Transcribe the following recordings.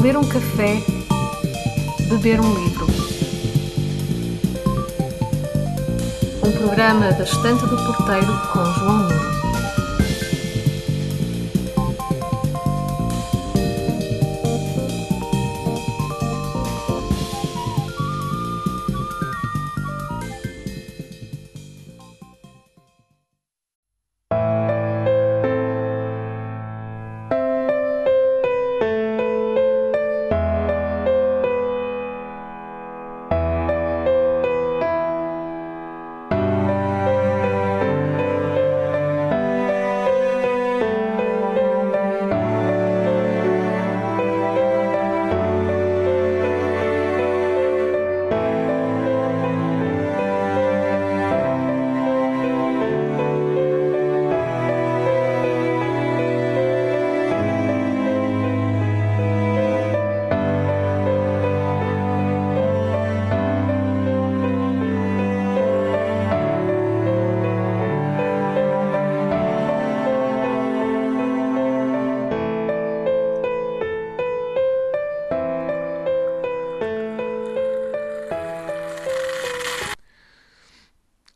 ler um café, beber um livro. Um programa da Estante do Porteiro com João Nuno.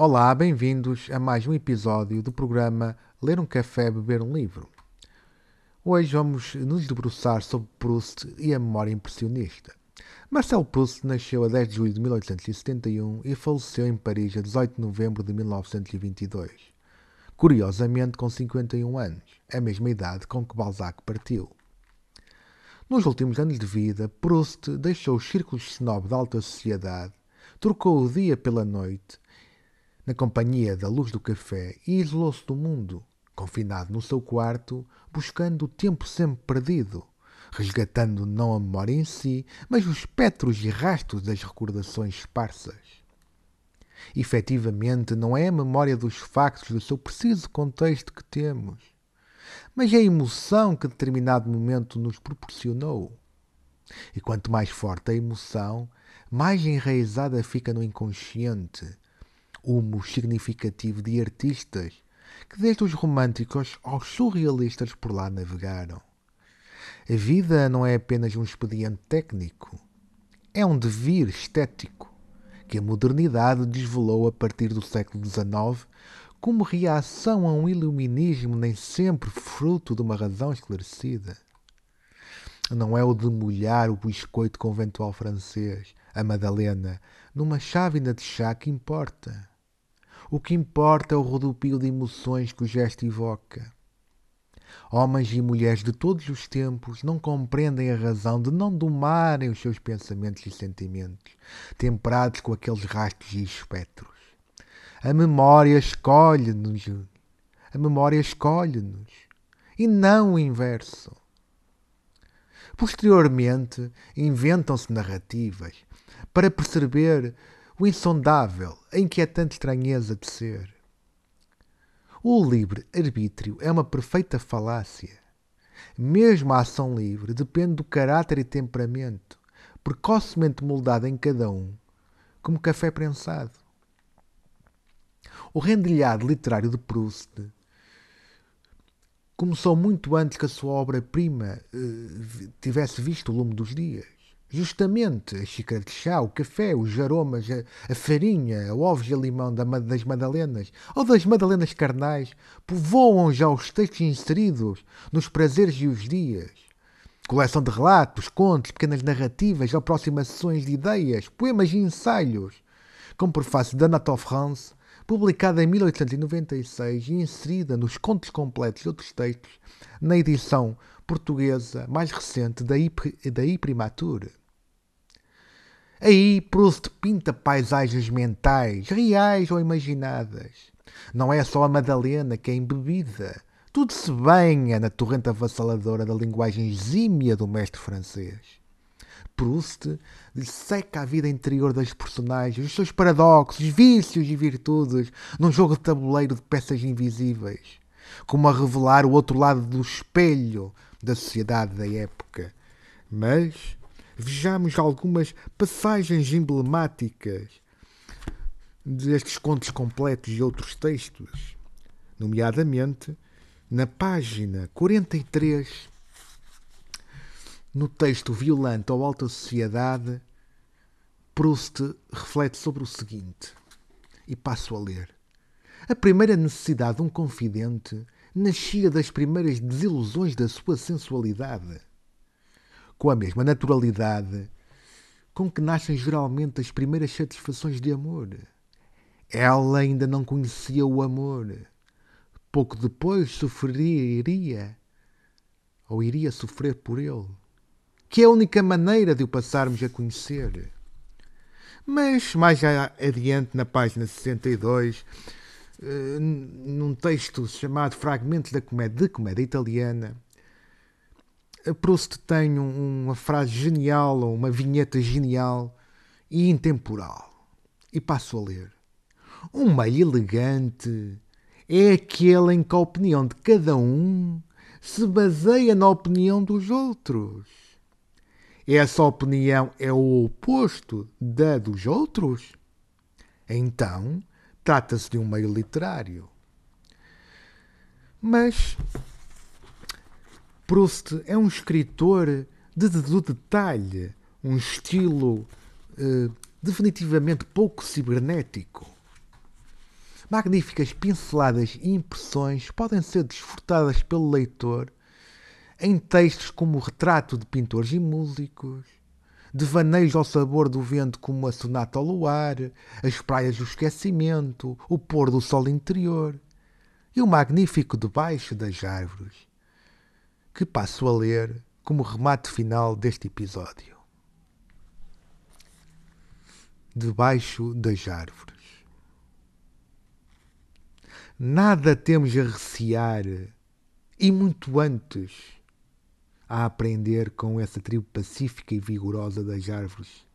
Olá, bem-vindos a mais um episódio do programa Ler um Café, Beber um Livro. Hoje vamos nos debruçar sobre Proust e a memória impressionista. Marcel Proust nasceu a 10 de julho de 1871 e faleceu em Paris a 18 de novembro de 1922. Curiosamente, com 51 anos, a mesma idade com que Balzac partiu. Nos últimos anos de vida, Proust deixou os círculos snob da alta sociedade, trocou o dia pela noite na companhia da luz do café e isolou-se do mundo, confinado no seu quarto, buscando o tempo sempre perdido, resgatando não a memória em si, mas os espectros e rastros das recordações esparsas. Efetivamente, não é a memória dos factos do seu preciso contexto que temos, mas é a emoção que determinado momento nos proporcionou. E quanto mais forte a emoção, mais enraizada fica no inconsciente, humus significativo de artistas que, desde os românticos aos surrealistas, por lá navegaram. A vida não é apenas um expediente técnico, é um devir estético que a modernidade desvelou a partir do século XIX como reação a um iluminismo nem sempre fruto de uma razão esclarecida. Não é o de molhar o biscoito conventual francês, a Madalena, numa chávena de chá que importa. O que importa é o rodopio de emoções que o gesto evoca. Homens e mulheres de todos os tempos não compreendem a razão de não domarem os seus pensamentos e sentimentos, temperados com aqueles rastros e espectros. A memória escolhe-nos. A memória escolhe-nos. E não o inverso. Posteriormente, inventam-se narrativas para perceber o insondável, a inquietante estranheza de ser. O livre-arbítrio é uma perfeita falácia. Mesmo a ação livre depende do caráter e temperamento, precocemente moldado em cada um, como café prensado. O rendilhado literário de Proust começou muito antes que a sua obra-prima eh, tivesse visto o lume dos dias. Justamente a xícara de chá, o café, os aromas, a, a farinha, o ovos e a limão da, das madalenas ou das madalenas carnais povoam já os textos inseridos nos prazeres e os dias. Coleção de relatos, contos, pequenas narrativas, aproximações de ideias, poemas e ensaios, com prefácio de Anatole France, publicada em 1896 e inserida nos contos completos de outros textos, na edição portuguesa mais recente da, da Iprimatur. Aí Proust pinta paisagens mentais, reais ou imaginadas. Não é só a Madalena que é embebida. Tudo se banha na torrente avassaladora da linguagem exímia do mestre francês. Proust seca a vida interior das personagens, os seus paradoxos, vícios e virtudes, num jogo de tabuleiro de peças invisíveis, como a revelar o outro lado do espelho da sociedade da época. Mas vejamos algumas passagens emblemáticas destes contos completos e outros textos, nomeadamente na página 43 No texto Violante ou Alta Sociedade, Proust reflete sobre o seguinte, e passo a ler. A primeira necessidade de um confidente nascia das primeiras desilusões da sua sensualidade. Com a mesma naturalidade com que nascem geralmente as primeiras satisfações de amor. Ela ainda não conhecia o amor. Pouco depois sofreria ou iria sofrer por ele, que é a única maneira de o passarmos a conhecer. Mas mais adiante, na página 62, eh, num texto chamado Fragmentos da Comédia, de Comédia Italiana, Proust tem uma frase genial, ou uma vinheta genial e intemporal. E passo a ler. Um meio elegante é aquele em que a opinião de cada um se baseia na opinião dos outros. Essa opinião é o oposto da dos outros? Então, trata-se de um meio literário. Mas Proust é um escritor de, de, detalhe, um estilo eh, definitivamente pouco cibernético. Magníficas pinceladas e impressões podem ser desfrutadas pelo leitor em textos como o Retrato de Pintores e Músicos, Devaneios ao Sabor do Vento como a Sonata ao Luar, As Praias do Esquecimento, O Pôr do Sol Interior e o Magnífico Debaixo das Árvores, que passo a ler como remate final deste episódio. Debaixo das Árvores. Nada temos a recear, e muito antes a aprender com essa tribo pacífica e vigorosa das árvores,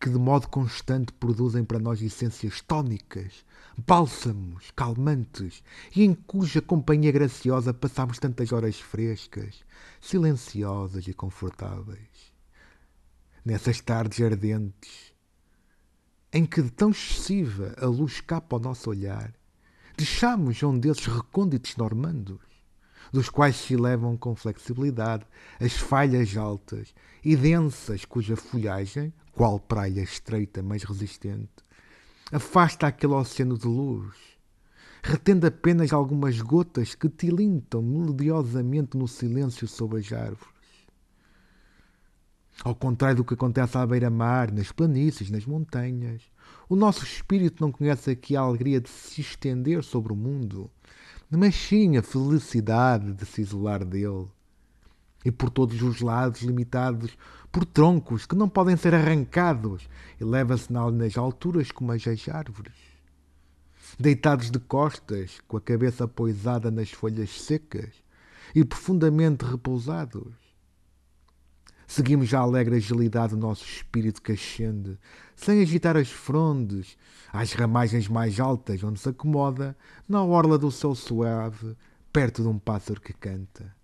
que de modo constante produzem para nós essências tónicas, bálsamos, calmantes, e em cuja companhia graciosa passamos tantas horas frescas, silenciosas e confortáveis. Nessas tardes ardentes, em que de tão excessiva a luz escapa ao nosso olhar, Deixamos um desses recônditos normandos, dos quais se elevam com flexibilidade as falhas altas e densas cuja folhagem, qual praia estreita mas resistente, afasta aquele oceano de luz, retendo apenas algumas gotas que tilintam melodiosamente no silêncio sob as árvores. Ao contrário do que acontece à beira-mar, nas planícies, nas montanhas, o nosso espírito não conhece aqui a alegria de se estender sobre o mundo, mas sim a felicidade de se isolar dele. E por todos os lados, limitados por troncos que não podem ser arrancados, eleva-se nas alturas como as árvores. Deitados de costas, com a cabeça poisada nas folhas secas e profundamente repousados, Seguimos a alegre agilidade do nosso espírito que ascende, sem agitar as frondes, às ramagens mais altas, onde se acomoda, na orla do céu suave, perto de um pássaro que canta.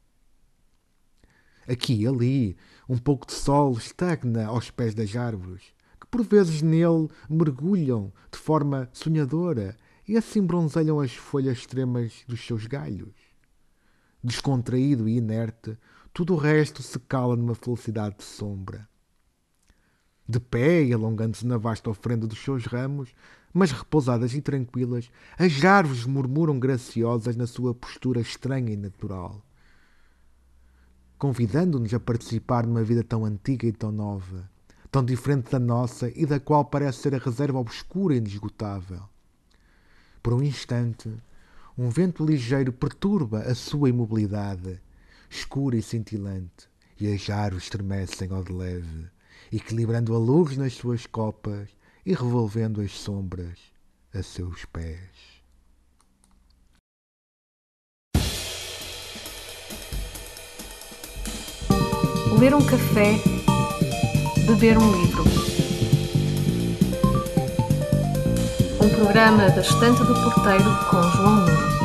Aqui e ali, um pouco de sol estagna aos pés das árvores, que por vezes nele mergulham de forma sonhadora e assim bronzeiam as folhas extremas dos seus galhos. Descontraído e inerte, tudo o resto se cala numa felicidade de sombra. De pé e alongando-se na vasta ofrenda dos seus ramos, mas repousadas e tranquilas, as árvores murmuram graciosas na sua postura estranha e natural, convidando-nos a participar numa vida tão antiga e tão nova, tão diferente da nossa e da qual parece ser a reserva obscura e inesgotável. Por um instante, um vento ligeiro perturba a sua imobilidade escura e cintilante, e as árvores estremecem ao de leve, equilibrando a luz nas suas copas e revolvendo as sombras a seus pés. Ler um café, beber um livro. Um programa da Estante do Porteiro com João Nuno.